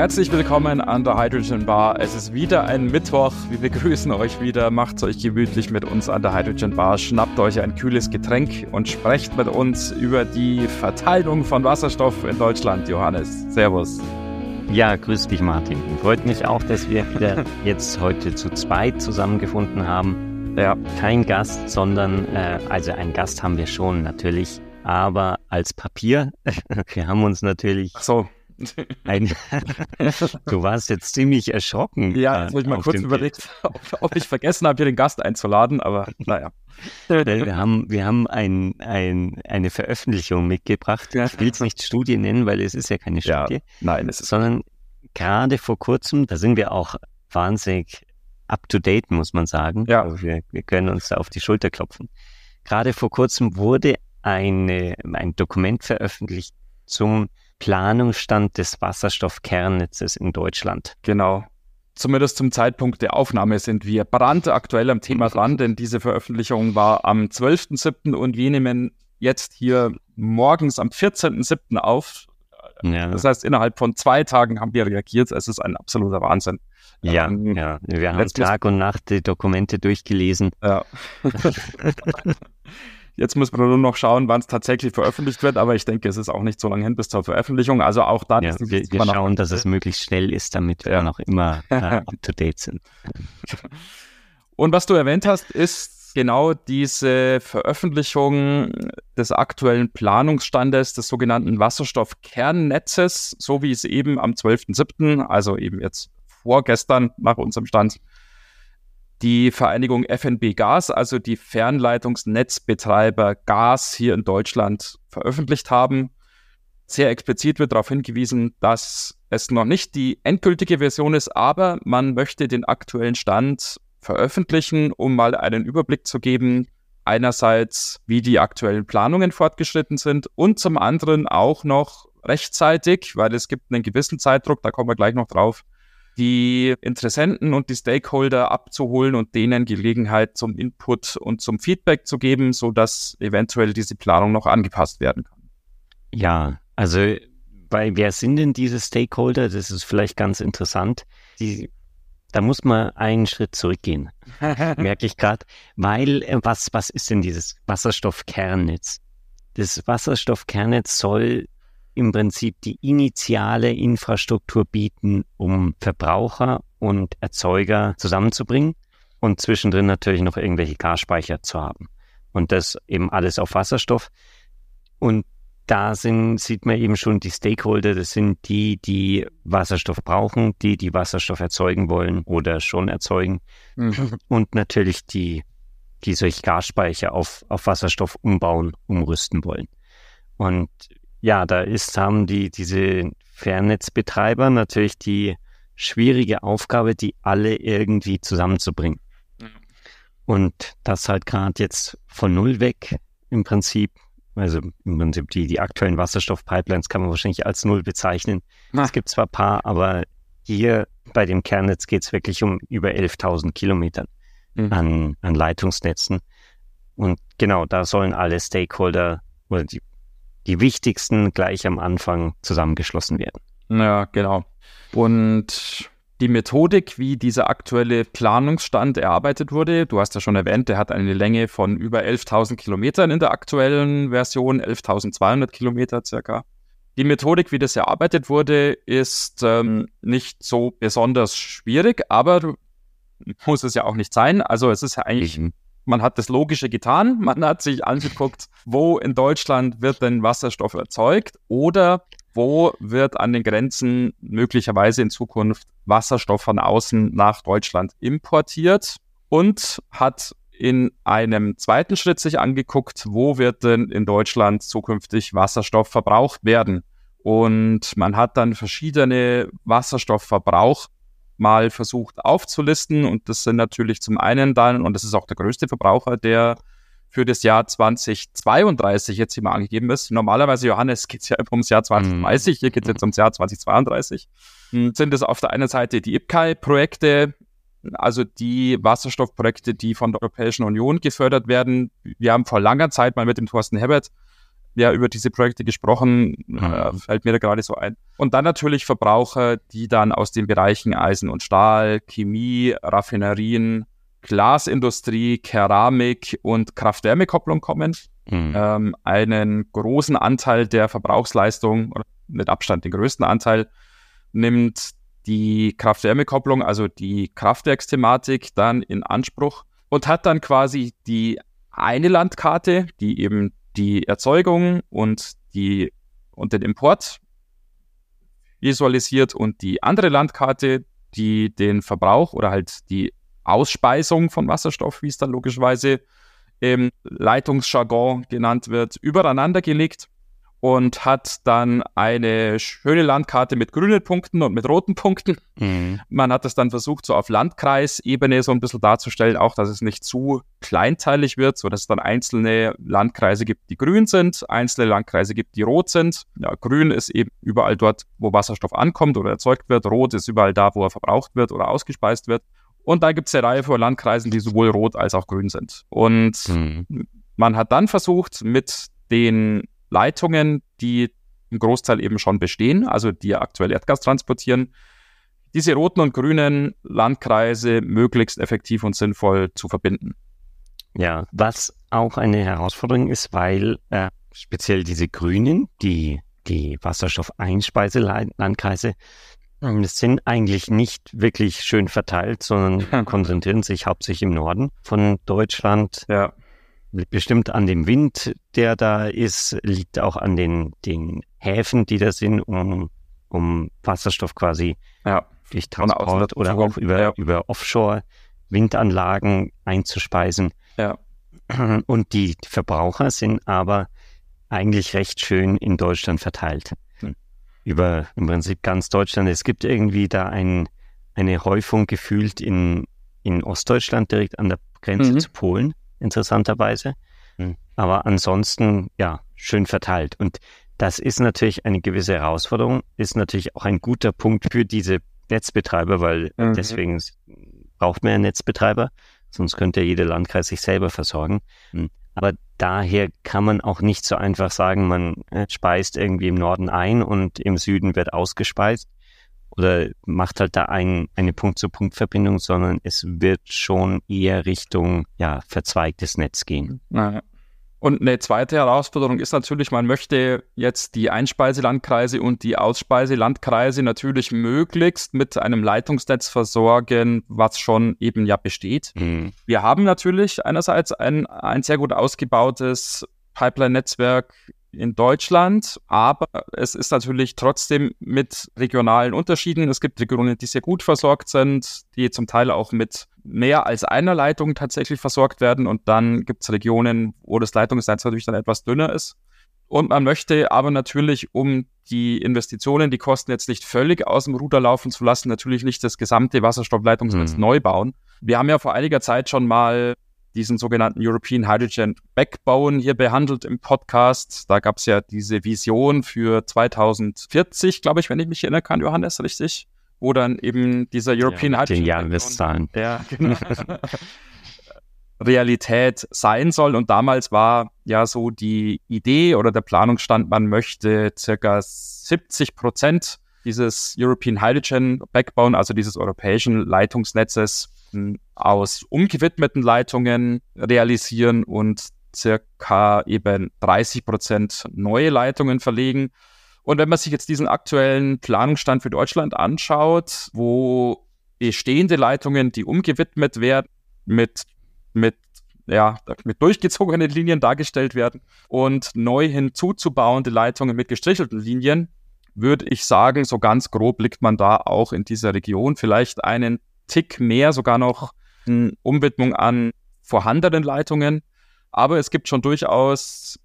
Herzlich willkommen an der Hydrogen Bar. Es ist wieder ein Mittwoch. Wir begrüßen euch wieder. Macht's euch gemütlich mit uns an der Hydrogen Bar. Schnappt euch ein kühles Getränk und sprecht mit uns über die Verteilung von Wasserstoff in Deutschland. Johannes, Servus. Ja, grüß dich, Martin. Freut mich auch, dass wir wieder jetzt heute zu zweit zusammengefunden haben. Ja, kein Gast, sondern, äh, also einen Gast haben wir schon natürlich, aber als Papier. wir haben uns natürlich. Ach so ein, du warst jetzt ziemlich erschrocken. Ja, jetzt habe ich mal kurz überlegt, ob, ob, ich vergessen habe, hier den Gast einzuladen, aber naja. Wir haben, wir haben ein, ein, eine Veröffentlichung mitgebracht. Ich will es nicht Studie nennen, weil es ist ja keine Studie. Ja, nein, es ist. Sondern gerade vor kurzem, da sind wir auch wahnsinnig up to date, muss man sagen. Ja. Also wir, wir können uns da auf die Schulter klopfen. Gerade vor kurzem wurde eine, ein Dokument veröffentlicht zum Planungsstand des Wasserstoffkernnetzes in Deutschland. Genau. Zumindest zum Zeitpunkt der Aufnahme sind wir brandaktuell am Thema dran, denn diese Veröffentlichung war am 12.07. und wir nehmen jetzt hier morgens am 14.07. auf. Ja. Das heißt, innerhalb von zwei Tagen haben wir reagiert. Es ist ein absoluter Wahnsinn. Ja, ähm, ja. wir haben Tag und Nacht die Dokumente durchgelesen. Ja. Jetzt muss man nur noch schauen, wann es tatsächlich veröffentlicht wird, aber ich denke, es ist auch nicht so lange hin bis zur Veröffentlichung. Also auch da ja, wir, wir schauen, dass es möglichst schnell ist, damit wir noch immer äh, up to date sind. Und was du erwähnt hast, ist genau diese Veröffentlichung des aktuellen Planungsstandes des sogenannten Wasserstoffkernnetzes, so wie es eben am 12.07., also eben jetzt vorgestern nach unserem Stand, die Vereinigung FNB Gas, also die Fernleitungsnetzbetreiber Gas hier in Deutschland veröffentlicht haben. Sehr explizit wird darauf hingewiesen, dass es noch nicht die endgültige Version ist, aber man möchte den aktuellen Stand veröffentlichen, um mal einen Überblick zu geben, einerseits, wie die aktuellen Planungen fortgeschritten sind und zum anderen auch noch rechtzeitig, weil es gibt einen gewissen Zeitdruck, da kommen wir gleich noch drauf, die Interessenten und die Stakeholder abzuholen und denen Gelegenheit zum Input und zum Feedback zu geben, so dass eventuell diese Planung noch angepasst werden kann. Ja, also bei wer sind denn diese Stakeholder? Das ist vielleicht ganz interessant. Die, da muss man einen Schritt zurückgehen, merke ich gerade, weil äh, was was ist denn dieses Wasserstoffkernnetz? Das Wasserstoffkernnetz soll im Prinzip die initiale Infrastruktur bieten, um Verbraucher und Erzeuger zusammenzubringen und zwischendrin natürlich noch irgendwelche Gasspeicher zu haben. Und das eben alles auf Wasserstoff. Und da sind, sieht man eben schon die Stakeholder, das sind die, die Wasserstoff brauchen, die, die Wasserstoff erzeugen wollen oder schon erzeugen. Mhm. Und natürlich die, die solche Gasspeicher auf, auf Wasserstoff umbauen, umrüsten wollen. Und ja, da ist, haben die, diese Fernnetzbetreiber natürlich die schwierige Aufgabe, die alle irgendwie zusammenzubringen. Und das halt gerade jetzt von null weg im Prinzip, also im Prinzip die, die aktuellen Wasserstoffpipelines kann man wahrscheinlich als null bezeichnen. Na. Es gibt zwar ein paar, aber hier bei dem Kernnetz geht es wirklich um über 11.000 Kilometern mhm. an, an Leitungsnetzen. Und genau, da sollen alle Stakeholder oder die die wichtigsten gleich am Anfang zusammengeschlossen werden. Ja, genau. Und die Methodik, wie dieser aktuelle Planungsstand erarbeitet wurde, du hast ja schon erwähnt, der hat eine Länge von über 11.000 Kilometern in der aktuellen Version, 11.200 Kilometer circa. Die Methodik, wie das erarbeitet wurde, ist ähm, nicht so besonders schwierig, aber muss es ja auch nicht sein. Also es ist ja eigentlich mhm man hat das Logische getan. Man hat sich angeguckt, wo in Deutschland wird denn Wasserstoff erzeugt oder wo wird an den Grenzen möglicherweise in Zukunft Wasserstoff von außen nach Deutschland importiert und hat in einem zweiten Schritt sich angeguckt, wo wird denn in Deutschland zukünftig Wasserstoff verbraucht werden. Und man hat dann verschiedene Wasserstoffverbrauch mal versucht aufzulisten. Und das sind natürlich zum einen dann, und das ist auch der größte Verbraucher, der für das Jahr 2032 jetzt hier mal angegeben ist. Normalerweise, Johannes, geht es ja ums Jahr 2030, hier geht es jetzt ums Jahr 2032. Hm, sind es auf der einen Seite die IPCEI-Projekte, also die Wasserstoffprojekte, die von der Europäischen Union gefördert werden. Wir haben vor langer Zeit mal mit dem Thorsten Herbert ja über diese Projekte gesprochen, mhm. äh, fällt mir da gerade so ein. Und dann natürlich Verbraucher, die dann aus den Bereichen Eisen und Stahl, Chemie, Raffinerien, Glasindustrie, Keramik und Kraft-Wärme-Kopplung kommen. Mhm. Ähm, einen großen Anteil der Verbrauchsleistung, mit Abstand den größten Anteil, nimmt die Kraft-Wärme-Kopplung, also die Kraftwerksthematik, dann in Anspruch und hat dann quasi die eine Landkarte, die eben die Erzeugung und, die, und den Import visualisiert und die andere Landkarte, die den Verbrauch oder halt die Ausspeisung von Wasserstoff, wie es dann logischerweise im Leitungsjargon genannt wird, übereinander gelegt und hat dann eine schöne Landkarte mit grünen Punkten und mit roten Punkten. Mhm. Man hat es dann versucht, so auf Landkreisebene so ein bisschen darzustellen, auch dass es nicht zu kleinteilig wird, so dass es dann einzelne Landkreise gibt, die grün sind, einzelne Landkreise gibt, die rot sind. Ja, grün ist eben überall dort, wo Wasserstoff ankommt oder erzeugt wird. Rot ist überall da, wo er verbraucht wird oder ausgespeist wird. Und da gibt es eine Reihe von Landkreisen, die sowohl rot als auch grün sind. Und mhm. man hat dann versucht, mit den Leitungen, die im Großteil eben schon bestehen, also die aktuell Erdgas transportieren, diese roten und grünen Landkreise möglichst effektiv und sinnvoll zu verbinden. Ja, was auch eine Herausforderung ist, weil äh, speziell diese grünen, die, die Wasserstoffeinspeiselandkreise, ähm, sind eigentlich nicht wirklich schön verteilt, sondern konzentrieren sich hauptsächlich im Norden von Deutschland. Ja bestimmt an dem Wind, der da ist, liegt auch an den, den Häfen, die da sind, um, um Wasserstoff quasi ja. durch Transport oder auch über, ja. über Offshore-Windanlagen einzuspeisen. Ja. Und die Verbraucher sind aber eigentlich recht schön in Deutschland verteilt. Hm. Über im Prinzip ganz Deutschland. Es gibt irgendwie da ein, eine Häufung gefühlt in, in Ostdeutschland direkt an der Grenze mhm. zu Polen interessanterweise. Mhm. Aber ansonsten, ja, schön verteilt. Und das ist natürlich eine gewisse Herausforderung, ist natürlich auch ein guter Punkt für diese Netzbetreiber, weil mhm. deswegen braucht man ja Netzbetreiber, sonst könnte ja jeder Landkreis sich selber versorgen. Mhm. Aber daher kann man auch nicht so einfach sagen, man äh, speist irgendwie im Norden ein und im Süden wird ausgespeist, oder macht halt da ein, eine Punkt-zu-Punkt-Verbindung, sondern es wird schon eher Richtung ja, verzweigtes Netz gehen. Naja. Und eine zweite Herausforderung ist natürlich, man möchte jetzt die Einspeiselandkreise und die Ausspeiselandkreise natürlich möglichst mit einem Leitungsnetz versorgen, was schon eben ja besteht. Mhm. Wir haben natürlich einerseits ein, ein sehr gut ausgebautes Pipeline-Netzwerk in Deutschland, aber es ist natürlich trotzdem mit regionalen Unterschieden. Es gibt Regionen, die sehr gut versorgt sind, die zum Teil auch mit mehr als einer Leitung tatsächlich versorgt werden und dann gibt es Regionen, wo das Leitungsnetz natürlich dann etwas dünner ist. Und man möchte aber natürlich, um die Investitionen, die Kosten jetzt nicht völlig aus dem Ruder laufen zu lassen, natürlich nicht das gesamte Wasserstoffleitungsnetz mhm. neu bauen. Wir haben ja vor einiger Zeit schon mal diesen sogenannten European Hydrogen Backbone hier behandelt im Podcast. Da gab es ja diese Vision für 2040, glaube ich, wenn ich mich erinnern kann, Johannes, richtig? Wo dann eben dieser European ja, Hydrogen Jahreszahlen. Ja, genau. Realität sein soll. Und damals war ja so die Idee oder der Planungsstand, man möchte circa 70 Prozent dieses European Hydrogen Backbone, also dieses europäischen Leitungsnetzes, aus umgewidmeten Leitungen realisieren und circa eben 30 Prozent neue Leitungen verlegen. Und wenn man sich jetzt diesen aktuellen Planungsstand für Deutschland anschaut, wo bestehende Leitungen, die umgewidmet werden, mit, mit, ja, mit durchgezogenen Linien dargestellt werden und neu hinzuzubauende Leitungen mit gestrichelten Linien, würde ich sagen, so ganz grob liegt man da auch in dieser Region vielleicht einen Tick mehr sogar noch eine Umwidmung an vorhandenen Leitungen. Aber es gibt schon durchaus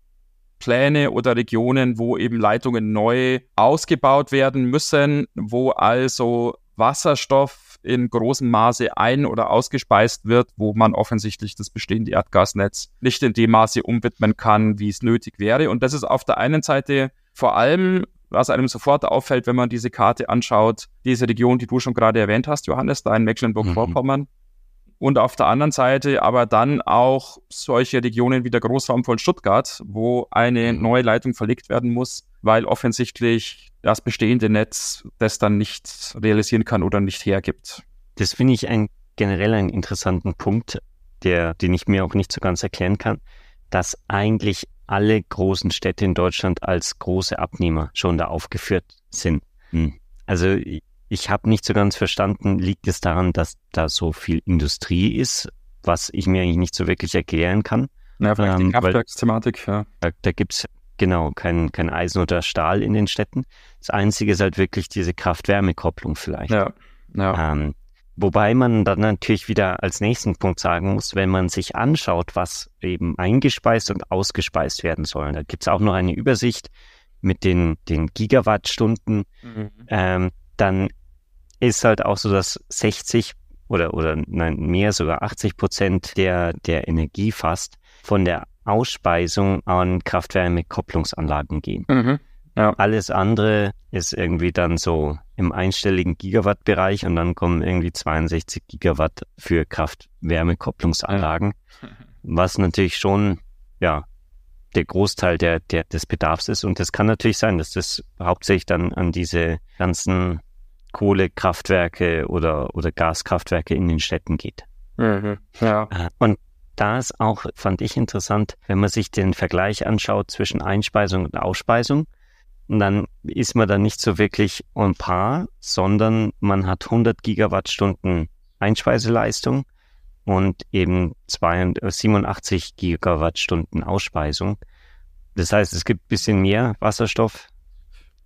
Pläne oder Regionen, wo eben Leitungen neu ausgebaut werden müssen, wo also Wasserstoff in großem Maße ein- oder ausgespeist wird, wo man offensichtlich das bestehende Erdgasnetz nicht in dem Maße umwidmen kann, wie es nötig wäre. Und das ist auf der einen Seite vor allem was einem sofort auffällt, wenn man diese Karte anschaut, diese Region, die du schon gerade erwähnt hast, Johannes, da in Mecklenburg-Vorpommern, mhm. und auf der anderen Seite aber dann auch solche Regionen wie der Großraum von Stuttgart, wo eine mhm. neue Leitung verlegt werden muss, weil offensichtlich das bestehende Netz das dann nicht realisieren kann oder nicht hergibt. Das finde ich ein, generell einen interessanten Punkt, der, den ich mir auch nicht so ganz erklären kann, dass eigentlich alle großen Städte in Deutschland als große Abnehmer schon da aufgeführt sind. Hm. Also ich habe nicht so ganz verstanden, liegt es daran, dass da so viel Industrie ist, was ich mir eigentlich nicht so wirklich erklären kann. Ja, vielleicht ähm, die Kraftwerksthematik, ja. Da, da gibt's genau kein, kein Eisen oder Stahl in den Städten. Das Einzige ist halt wirklich diese Kraft-Wärme-Kopplung vielleicht. Ja, ja. Ähm, Wobei man dann natürlich wieder als nächsten Punkt sagen muss, wenn man sich anschaut, was eben eingespeist und ausgespeist werden soll. Da gibt es auch noch eine Übersicht mit den, den Gigawattstunden. Mhm. Ähm, dann ist halt auch so, dass 60 oder, oder nein, mehr sogar 80 Prozent der, der Energie fast von der Ausspeisung an Kraft-Wärme-Kopplungsanlagen gehen. Mhm. Ja. Alles andere ist irgendwie dann so im einstelligen Gigawatt-Bereich und dann kommen irgendwie 62 Gigawatt für Kraft-Wärme-Kopplungsanlagen, was natürlich schon, ja, der Großteil der, der, des Bedarfs ist. Und das kann natürlich sein, dass das hauptsächlich dann an diese ganzen Kohlekraftwerke oder, oder Gaskraftwerke in den Städten geht. Mhm, ja. Äh, und da ist auch, fand ich interessant, wenn man sich den Vergleich anschaut zwischen Einspeisung und Ausspeisung. Und dann ist man da nicht so wirklich on par, sondern man hat 100 Gigawattstunden Einspeiseleistung und eben 87 äh, Gigawattstunden Ausspeisung. Das heißt, es gibt bisschen mehr Wasserstoff.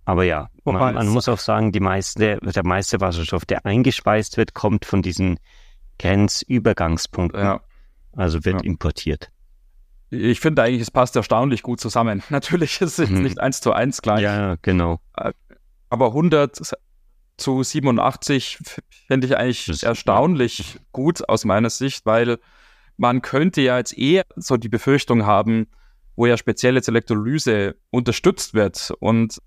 Aber ja, man, man muss auch sagen, die meiste, der meiste Wasserstoff, der eingespeist wird, kommt von diesen Grenzübergangspunkten. Ja. Also wird ja. importiert. Ich finde eigentlich, es passt erstaunlich gut zusammen. Natürlich ist es mhm. nicht eins zu eins gleich. Ja, genau. Äh, aber 100 zu 87 finde ich eigentlich das erstaunlich ja. gut aus meiner Sicht, weil man könnte ja jetzt eher so die Befürchtung haben, wo ja spezielle Elektrolyse unterstützt wird und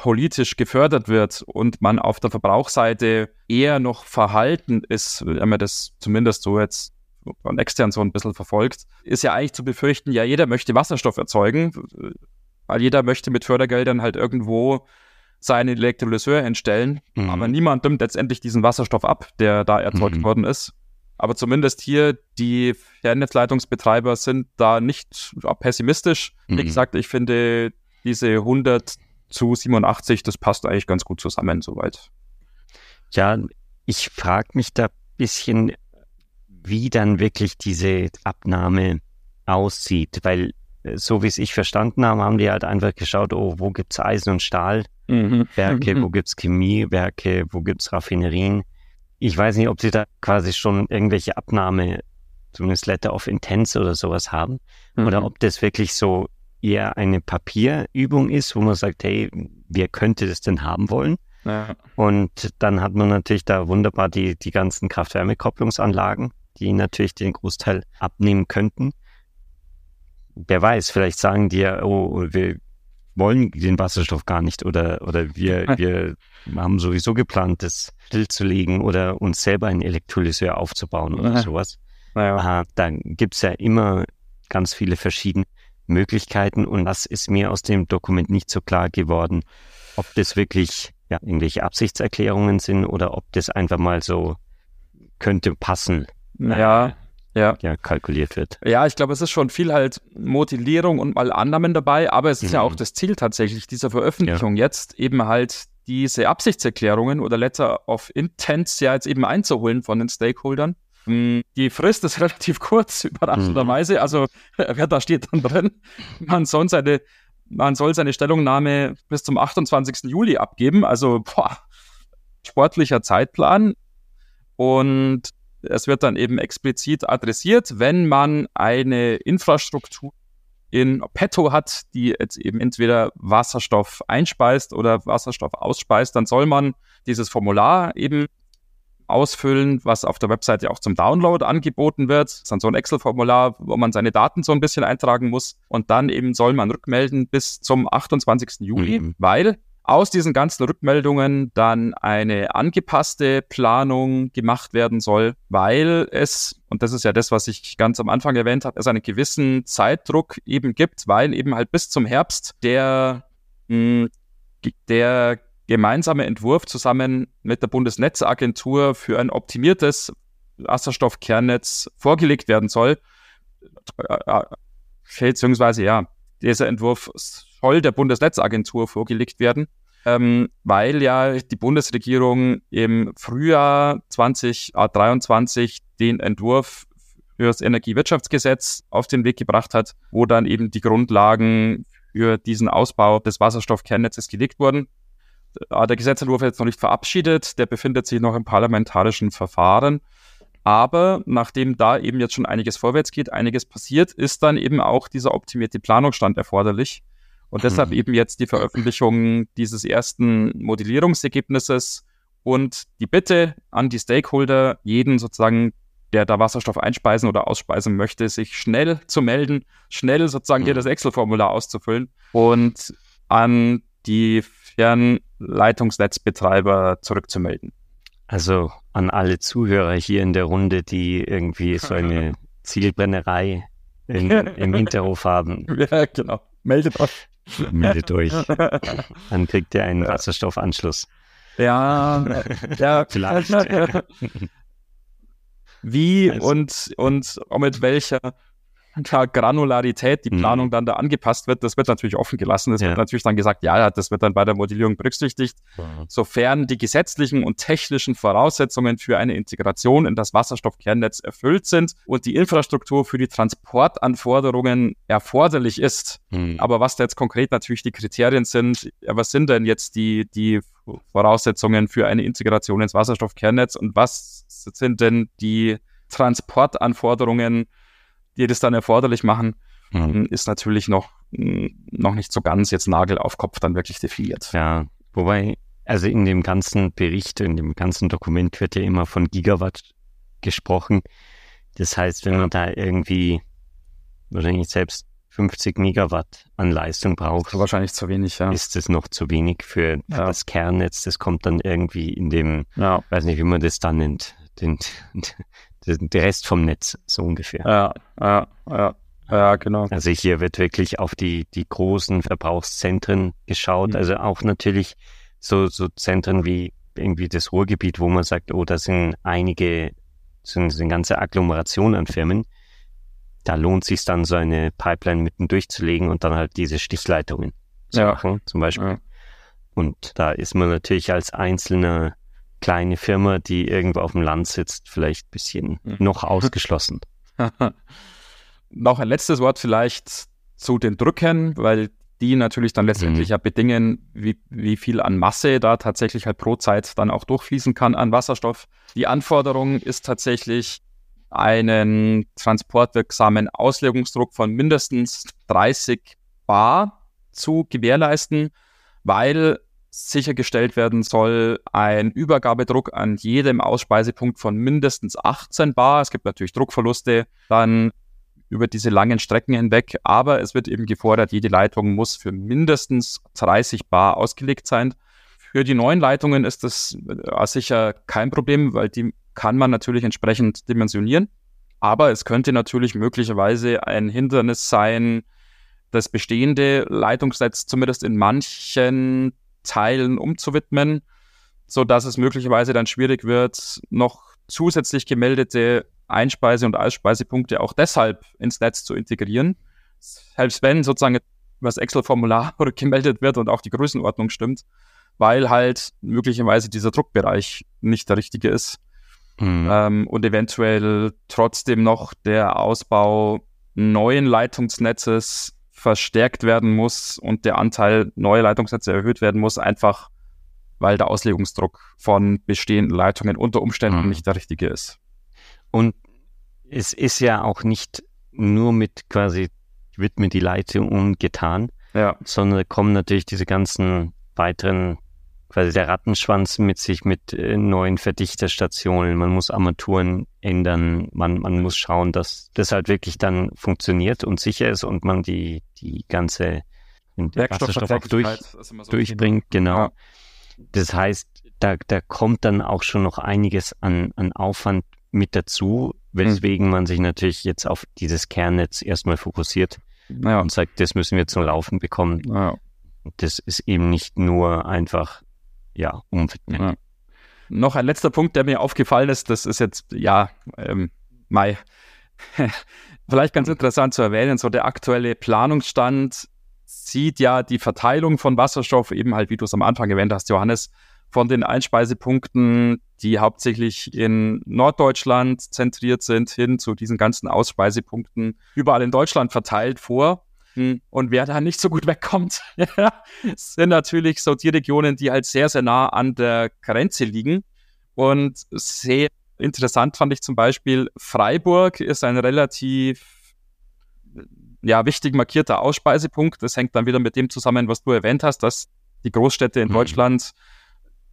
politisch gefördert wird und man auf der Verbrauchsseite eher noch verhalten ist, wenn man das zumindest so jetzt von extern so ein bisschen verfolgt, ist ja eigentlich zu befürchten, ja, jeder möchte Wasserstoff erzeugen, weil jeder möchte mit Fördergeldern halt irgendwo seinen Elektrolyseur entstellen, mhm. aber niemand nimmt letztendlich diesen Wasserstoff ab, der da erzeugt mhm. worden ist. Aber zumindest hier, die Fernnetzleitungsbetreiber sind da nicht pessimistisch. Mhm. Wie gesagt, ich finde diese 100 zu 87, das passt eigentlich ganz gut zusammen soweit. Ja, ich frage mich da ein bisschen, wie dann wirklich diese Abnahme aussieht, weil äh, so wie es ich verstanden habe, haben die halt einfach geschaut, oh, wo gibt es Eisen- und Stahlwerke, mhm. wo gibt es Chemiewerke, wo gibt es Raffinerien. Ich weiß nicht, ob sie da quasi schon irgendwelche Abnahme, zumindest Letter of Intents oder sowas haben, mhm. oder ob das wirklich so eher eine Papierübung ist, wo man sagt, hey, wer könnte das denn haben wollen? Ja. Und dann hat man natürlich da wunderbar die, die ganzen Kraft-Wärme-Kopplungsanlagen, die natürlich den Großteil abnehmen könnten. Wer weiß, vielleicht sagen die ja, oh, wir wollen den Wasserstoff gar nicht oder, oder wir, wir haben sowieso geplant, das stillzulegen oder uns selber einen Elektrolyseur aufzubauen oder ja. sowas. Ja. Da gibt's ja immer ganz viele verschiedene Möglichkeiten und das ist mir aus dem Dokument nicht so klar geworden, ob das wirklich ja, irgendwelche Absichtserklärungen sind oder ob das einfach mal so könnte passen ja, ja. ja, kalkuliert wird. Ja, ich glaube, es ist schon viel halt Modellierung und mal Annahmen dabei, aber es ist mhm. ja auch das Ziel tatsächlich dieser Veröffentlichung ja. jetzt, eben halt diese Absichtserklärungen oder Letter of Intents ja jetzt eben einzuholen von den Stakeholdern. Hm, die Frist ist relativ kurz, überraschenderweise. Mhm. Also, ja, da steht dann drin, man soll seine, man soll seine Stellungnahme bis zum 28. Juli abgeben. Also, boah, sportlicher Zeitplan. Und es wird dann eben explizit adressiert, wenn man eine Infrastruktur in petto hat, die jetzt eben entweder Wasserstoff einspeist oder Wasserstoff ausspeist, dann soll man dieses Formular eben ausfüllen, was auf der Webseite auch zum Download angeboten wird. Das ist dann so ein Excel-Formular, wo man seine Daten so ein bisschen eintragen muss. Und dann eben soll man rückmelden bis zum 28. Juli, mhm. weil aus diesen ganzen Rückmeldungen dann eine angepasste Planung gemacht werden soll, weil es und das ist ja das, was ich ganz am Anfang erwähnt habe, es einen gewissen Zeitdruck eben gibt, weil eben halt bis zum Herbst der, mh, der gemeinsame Entwurf zusammen mit der Bundesnetzagentur für ein optimiertes Wasserstoffkernnetz vorgelegt werden soll. Äh, äh, beziehungsweise ja, dieser Entwurf soll der Bundesnetzagentur vorgelegt werden ähm, weil ja die Bundesregierung im Frühjahr 2023 den Entwurf für das Energiewirtschaftsgesetz auf den Weg gebracht hat, wo dann eben die Grundlagen für diesen Ausbau des Wasserstoffkernnetzes gelegt wurden. Äh, der Gesetzentwurf ist jetzt noch nicht verabschiedet, der befindet sich noch im parlamentarischen Verfahren. Aber nachdem da eben jetzt schon einiges vorwärts geht, einiges passiert, ist dann eben auch dieser optimierte Planungsstand erforderlich. Und deshalb mhm. eben jetzt die Veröffentlichung dieses ersten Modellierungsergebnisses und die Bitte an die Stakeholder, jeden sozusagen, der da Wasserstoff einspeisen oder ausspeisen möchte, sich schnell zu melden, schnell sozusagen mhm. hier das Excel-Formular auszufüllen und an die Fernleitungsnetzbetreiber zurückzumelden. Also an alle Zuhörer hier in der Runde, die irgendwie so eine Zielbrennerei in, im Hinterhof haben. Ja, genau. Meldet euch. Meldet euch. Dann kriegt ihr einen Wasserstoffanschluss. Ja, ja. Vielleicht. Wie also. und, und mit welcher Granularität die mhm. Planung mhm. dann da angepasst wird, das wird natürlich offen gelassen. Es ja. wird natürlich dann gesagt, ja, das wird dann bei der Modellierung berücksichtigt, mhm. sofern die gesetzlichen und technischen Voraussetzungen für eine Integration in das Wasserstoffkernnetz erfüllt sind und die Infrastruktur für die Transportanforderungen erforderlich ist. Mhm. Aber was da jetzt konkret natürlich die Kriterien sind, ja, was sind denn jetzt die, die Voraussetzungen für eine Integration ins Wasserstoffkernnetz und was sind denn die Transportanforderungen die das dann erforderlich machen, mhm. ist natürlich noch, noch nicht so ganz jetzt Nagel auf Kopf dann wirklich definiert. Ja, wobei, also in dem ganzen Bericht, in dem ganzen Dokument wird ja immer von Gigawatt gesprochen. Das heißt, wenn man da irgendwie wahrscheinlich selbst 50 Megawatt an Leistung braucht, wahrscheinlich zu wenig, ja. Ist es noch zu wenig für, ja. das Kernnetz? Das kommt dann irgendwie in dem, ja. weiß nicht, wie man das dann nennt, den, der Rest vom Netz, so ungefähr. Ja, ja, ja. Ja, genau. Also hier wird wirklich auf die, die großen Verbrauchszentren geschaut. Mhm. Also auch natürlich so, so Zentren wie irgendwie das Ruhrgebiet, wo man sagt, oh, da sind einige, sind, sind ganze Agglomerationen an Firmen. Da lohnt sich dann so eine Pipeline mitten durchzulegen und dann halt diese Stichleitungen zu ja. machen, zum Beispiel. Ja. Und da ist man natürlich als einzelner kleine Firma, die irgendwo auf dem Land sitzt, vielleicht ein bisschen mhm. noch ausgeschlossen. noch ein letztes Wort vielleicht zu den Drücken, weil die natürlich dann letztendlich mhm. ja bedingen, wie, wie viel an Masse da tatsächlich halt pro Zeit dann auch durchfließen kann an Wasserstoff. Die Anforderung ist tatsächlich einen transportwirksamen Auslegungsdruck von mindestens 30 Bar zu gewährleisten, weil sichergestellt werden soll ein Übergabedruck an jedem Ausspeisepunkt von mindestens 18 Bar. Es gibt natürlich Druckverluste dann über diese langen Strecken hinweg, aber es wird eben gefordert, jede Leitung muss für mindestens 30 Bar ausgelegt sein. Für die neuen Leitungen ist das äh, sicher kein Problem, weil die kann man natürlich entsprechend dimensionieren. Aber es könnte natürlich möglicherweise ein Hindernis sein, das bestehende Leitungsnetz zumindest in manchen Teilen umzuwidmen, so dass es möglicherweise dann schwierig wird, noch zusätzlich gemeldete Einspeise- und Ausspeisepunkte auch deshalb ins Netz zu integrieren. Selbst wenn sozusagen das Excel-Formular gemeldet wird und auch die Größenordnung stimmt, weil halt möglicherweise dieser Druckbereich nicht der richtige ist. Mhm. Ähm, und eventuell trotzdem noch der Ausbau neuen Leitungsnetzes verstärkt werden muss und der Anteil neuer Leitungssätze erhöht werden muss, einfach weil der Auslegungsdruck von bestehenden Leitungen unter Umständen mhm. nicht der richtige ist. Und es ist ja auch nicht nur mit quasi wird mir die Leitung getan, ja. sondern kommen natürlich diese ganzen weiteren quasi der Rattenschwanz mit sich mit äh, neuen Verdichterstationen. Man muss Armaturen ändern. Man, man muss schauen, dass das halt wirklich dann funktioniert und sicher ist und man die, die ganze Wasserstoff auch durch, so durchbringt. Genau. Ja. Das heißt, da, da kommt dann auch schon noch einiges an, an Aufwand mit dazu. weswegen mhm. man sich natürlich jetzt auf dieses Kernnetz erstmal fokussiert ja. und sagt, das müssen wir zum Laufen bekommen. Ja. Das ist eben nicht nur einfach, ja, umwidmen. Ja. Noch ein letzter Punkt, der mir aufgefallen ist, das ist jetzt, ja, ähm, Mai, vielleicht ganz interessant zu erwähnen, so der aktuelle Planungsstand sieht ja die Verteilung von Wasserstoff eben halt, wie du es am Anfang erwähnt hast, Johannes, von den Einspeisepunkten, die hauptsächlich in Norddeutschland zentriert sind, hin zu diesen ganzen Ausspeisepunkten überall in Deutschland verteilt vor. Hm. Und wer da nicht so gut wegkommt, sind natürlich so die Regionen, die halt sehr, sehr nah an der Grenze liegen. Und sehr interessant fand ich zum Beispiel, Freiburg ist ein relativ ja, wichtig markierter Ausspeisepunkt. Das hängt dann wieder mit dem zusammen, was du erwähnt hast, dass die Großstädte in mhm. Deutschland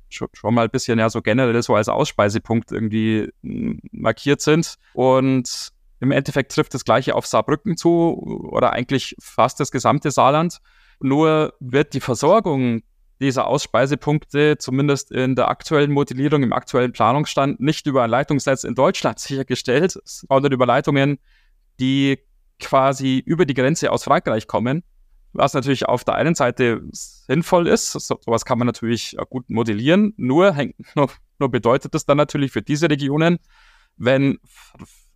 schon, schon mal ein bisschen ja so generell so als Ausspeisepunkt irgendwie hm, markiert sind. Und im Endeffekt trifft das Gleiche auf Saarbrücken zu oder eigentlich fast das gesamte Saarland. Nur wird die Versorgung dieser Ausspeisepunkte zumindest in der aktuellen Modellierung, im aktuellen Planungsstand nicht über ein Leitungsnetz in Deutschland sichergestellt, sondern über Leitungen, die quasi über die Grenze aus Frankreich kommen. Was natürlich auf der einen Seite sinnvoll ist, so, sowas kann man natürlich gut modellieren, nur, nur bedeutet das dann natürlich für diese Regionen, wenn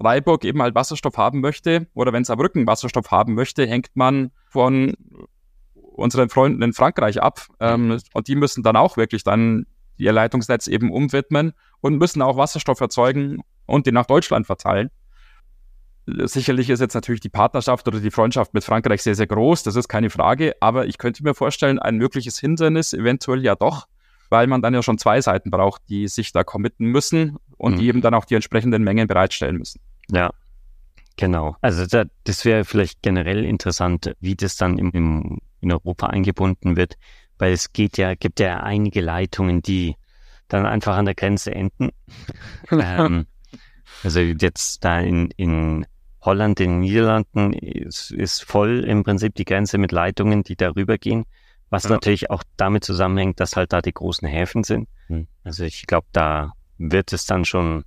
Freiburg eben halt Wasserstoff haben möchte oder wenn Saarbrücken Wasserstoff haben möchte, hängt man von unseren Freunden in Frankreich ab. Ähm, und die müssen dann auch wirklich dann ihr Leitungsnetz eben umwidmen und müssen auch Wasserstoff erzeugen und den nach Deutschland verteilen. Sicherlich ist jetzt natürlich die Partnerschaft oder die Freundschaft mit Frankreich sehr, sehr groß, das ist keine Frage, aber ich könnte mir vorstellen, ein mögliches Hindernis eventuell ja doch, weil man dann ja schon zwei Seiten braucht, die sich da committen müssen und mhm. die eben dann auch die entsprechenden Mengen bereitstellen müssen. Ja, genau. Also da, das wäre vielleicht generell interessant, wie das dann im, im, in Europa eingebunden wird, weil es geht ja, gibt ja einige Leitungen, die dann einfach an der Grenze enden. ähm, also jetzt da in, in Holland, in den Niederlanden ist, ist voll im Prinzip die Grenze mit Leitungen, die darüber gehen. Was ja. natürlich auch damit zusammenhängt, dass halt da die großen Häfen sind. Hm. Also ich glaube, da wird es dann schon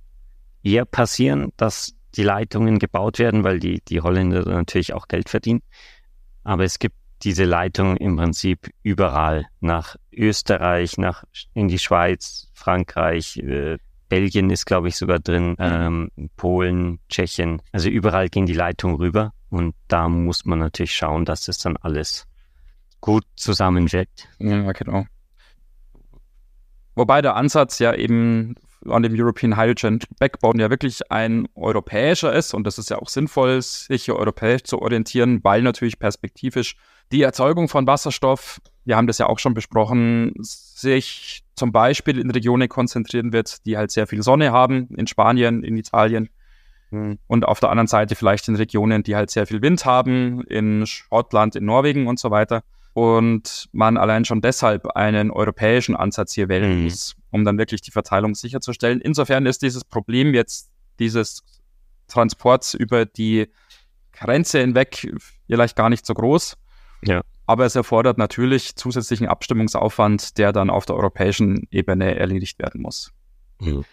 eher passieren, dass die Leitungen gebaut werden, weil die, die Holländer natürlich auch Geld verdienen. Aber es gibt diese Leitung im Prinzip überall nach Österreich, nach in die Schweiz, Frankreich, äh, Belgien ist, glaube ich, sogar drin, mhm. ähm, Polen, Tschechien. Also überall gehen die Leitungen rüber und da muss man natürlich schauen, dass das dann alles gut zusammenwirkt. Ja, genau. Wobei der Ansatz ja eben an dem European Hydrogen Backbone ja wirklich ein europäischer ist und das ist ja auch sinnvoll, sich hier europäisch zu orientieren, weil natürlich perspektivisch die Erzeugung von Wasserstoff, wir haben das ja auch schon besprochen, sich zum Beispiel in Regionen konzentrieren wird, die halt sehr viel Sonne haben, in Spanien, in Italien. Hm. Und auf der anderen Seite vielleicht in Regionen, die halt sehr viel Wind haben, in Schottland, in Norwegen und so weiter. Und man allein schon deshalb einen europäischen Ansatz hier wählen mhm. muss, um dann wirklich die Verteilung sicherzustellen. Insofern ist dieses Problem jetzt dieses Transports über die Grenze hinweg vielleicht gar nicht so groß. Ja. Aber es erfordert natürlich zusätzlichen Abstimmungsaufwand, der dann auf der europäischen Ebene erledigt werden muss. Mhm.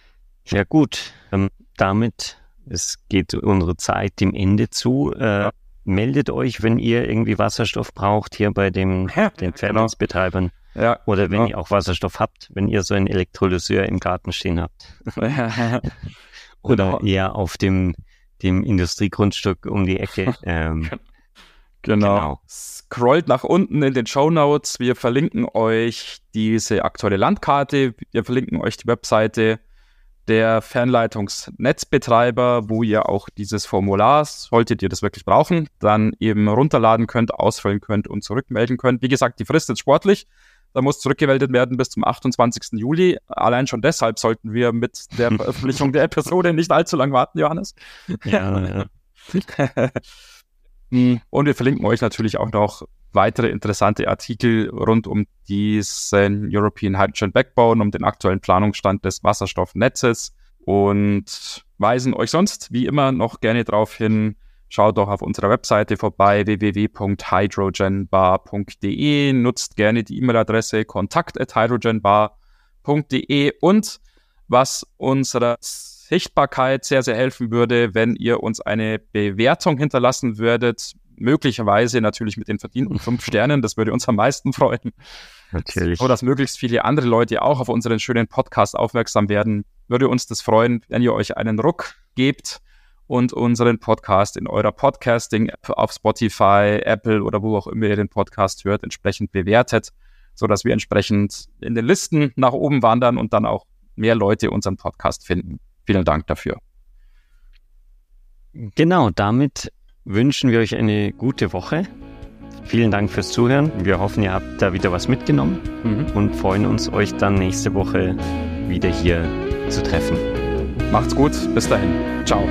Ja gut, ähm, damit es geht unsere Zeit dem Ende zu. Äh, ja. Meldet euch, wenn ihr irgendwie Wasserstoff braucht, hier bei dem, ja, den Fernnetzbetreibern. Genau. Ja, Oder wenn ja. ihr auch Wasserstoff habt, wenn ihr so einen Elektrolyseur im Garten stehen habt. Oder genau. eher auf dem, dem Industriegrundstück um die Ecke. Ähm, Genau. genau. Scrollt nach unten in den Show Notes. Wir verlinken euch diese aktuelle Landkarte. Wir verlinken euch die Webseite der Fernleitungsnetzbetreiber, wo ihr auch dieses Formular, solltet ihr das wirklich brauchen, dann eben runterladen könnt, ausfüllen könnt und zurückmelden könnt. Wie gesagt, die Frist ist sportlich. Da muss zurückgemeldet werden bis zum 28. Juli. Allein schon deshalb sollten wir mit der Veröffentlichung der Episode nicht allzu lang warten, Johannes. Ja, ja. Hm. Und wir verlinken euch natürlich auch noch weitere interessante Artikel rund um diesen European Hydrogen Backbone, um den aktuellen Planungsstand des Wasserstoffnetzes und weisen euch sonst wie immer noch gerne darauf hin, schaut doch auf unserer Webseite vorbei www.hydrogenbar.de, nutzt gerne die E-Mail-Adresse kontakt@hydrogenbar.de und was unserer Sichtbarkeit sehr, sehr helfen würde, wenn ihr uns eine Bewertung hinterlassen würdet. Möglicherweise natürlich mit den verdienten fünf Sternen. Das würde uns am meisten freuen. Natürlich. So, dass möglichst viele andere Leute auch auf unseren schönen Podcast aufmerksam werden. Würde uns das freuen, wenn ihr euch einen Ruck gebt und unseren Podcast in eurer Podcasting-App auf Spotify, Apple oder wo auch immer ihr den Podcast hört, entsprechend bewertet, sodass wir entsprechend in den Listen nach oben wandern und dann auch mehr Leute unseren Podcast finden. Vielen Dank dafür. Genau, damit wünschen wir euch eine gute Woche. Vielen Dank fürs Zuhören. Wir hoffen, ihr habt da wieder was mitgenommen mhm. und freuen uns, euch dann nächste Woche wieder hier zu treffen. Macht's gut. Bis dahin. Ciao.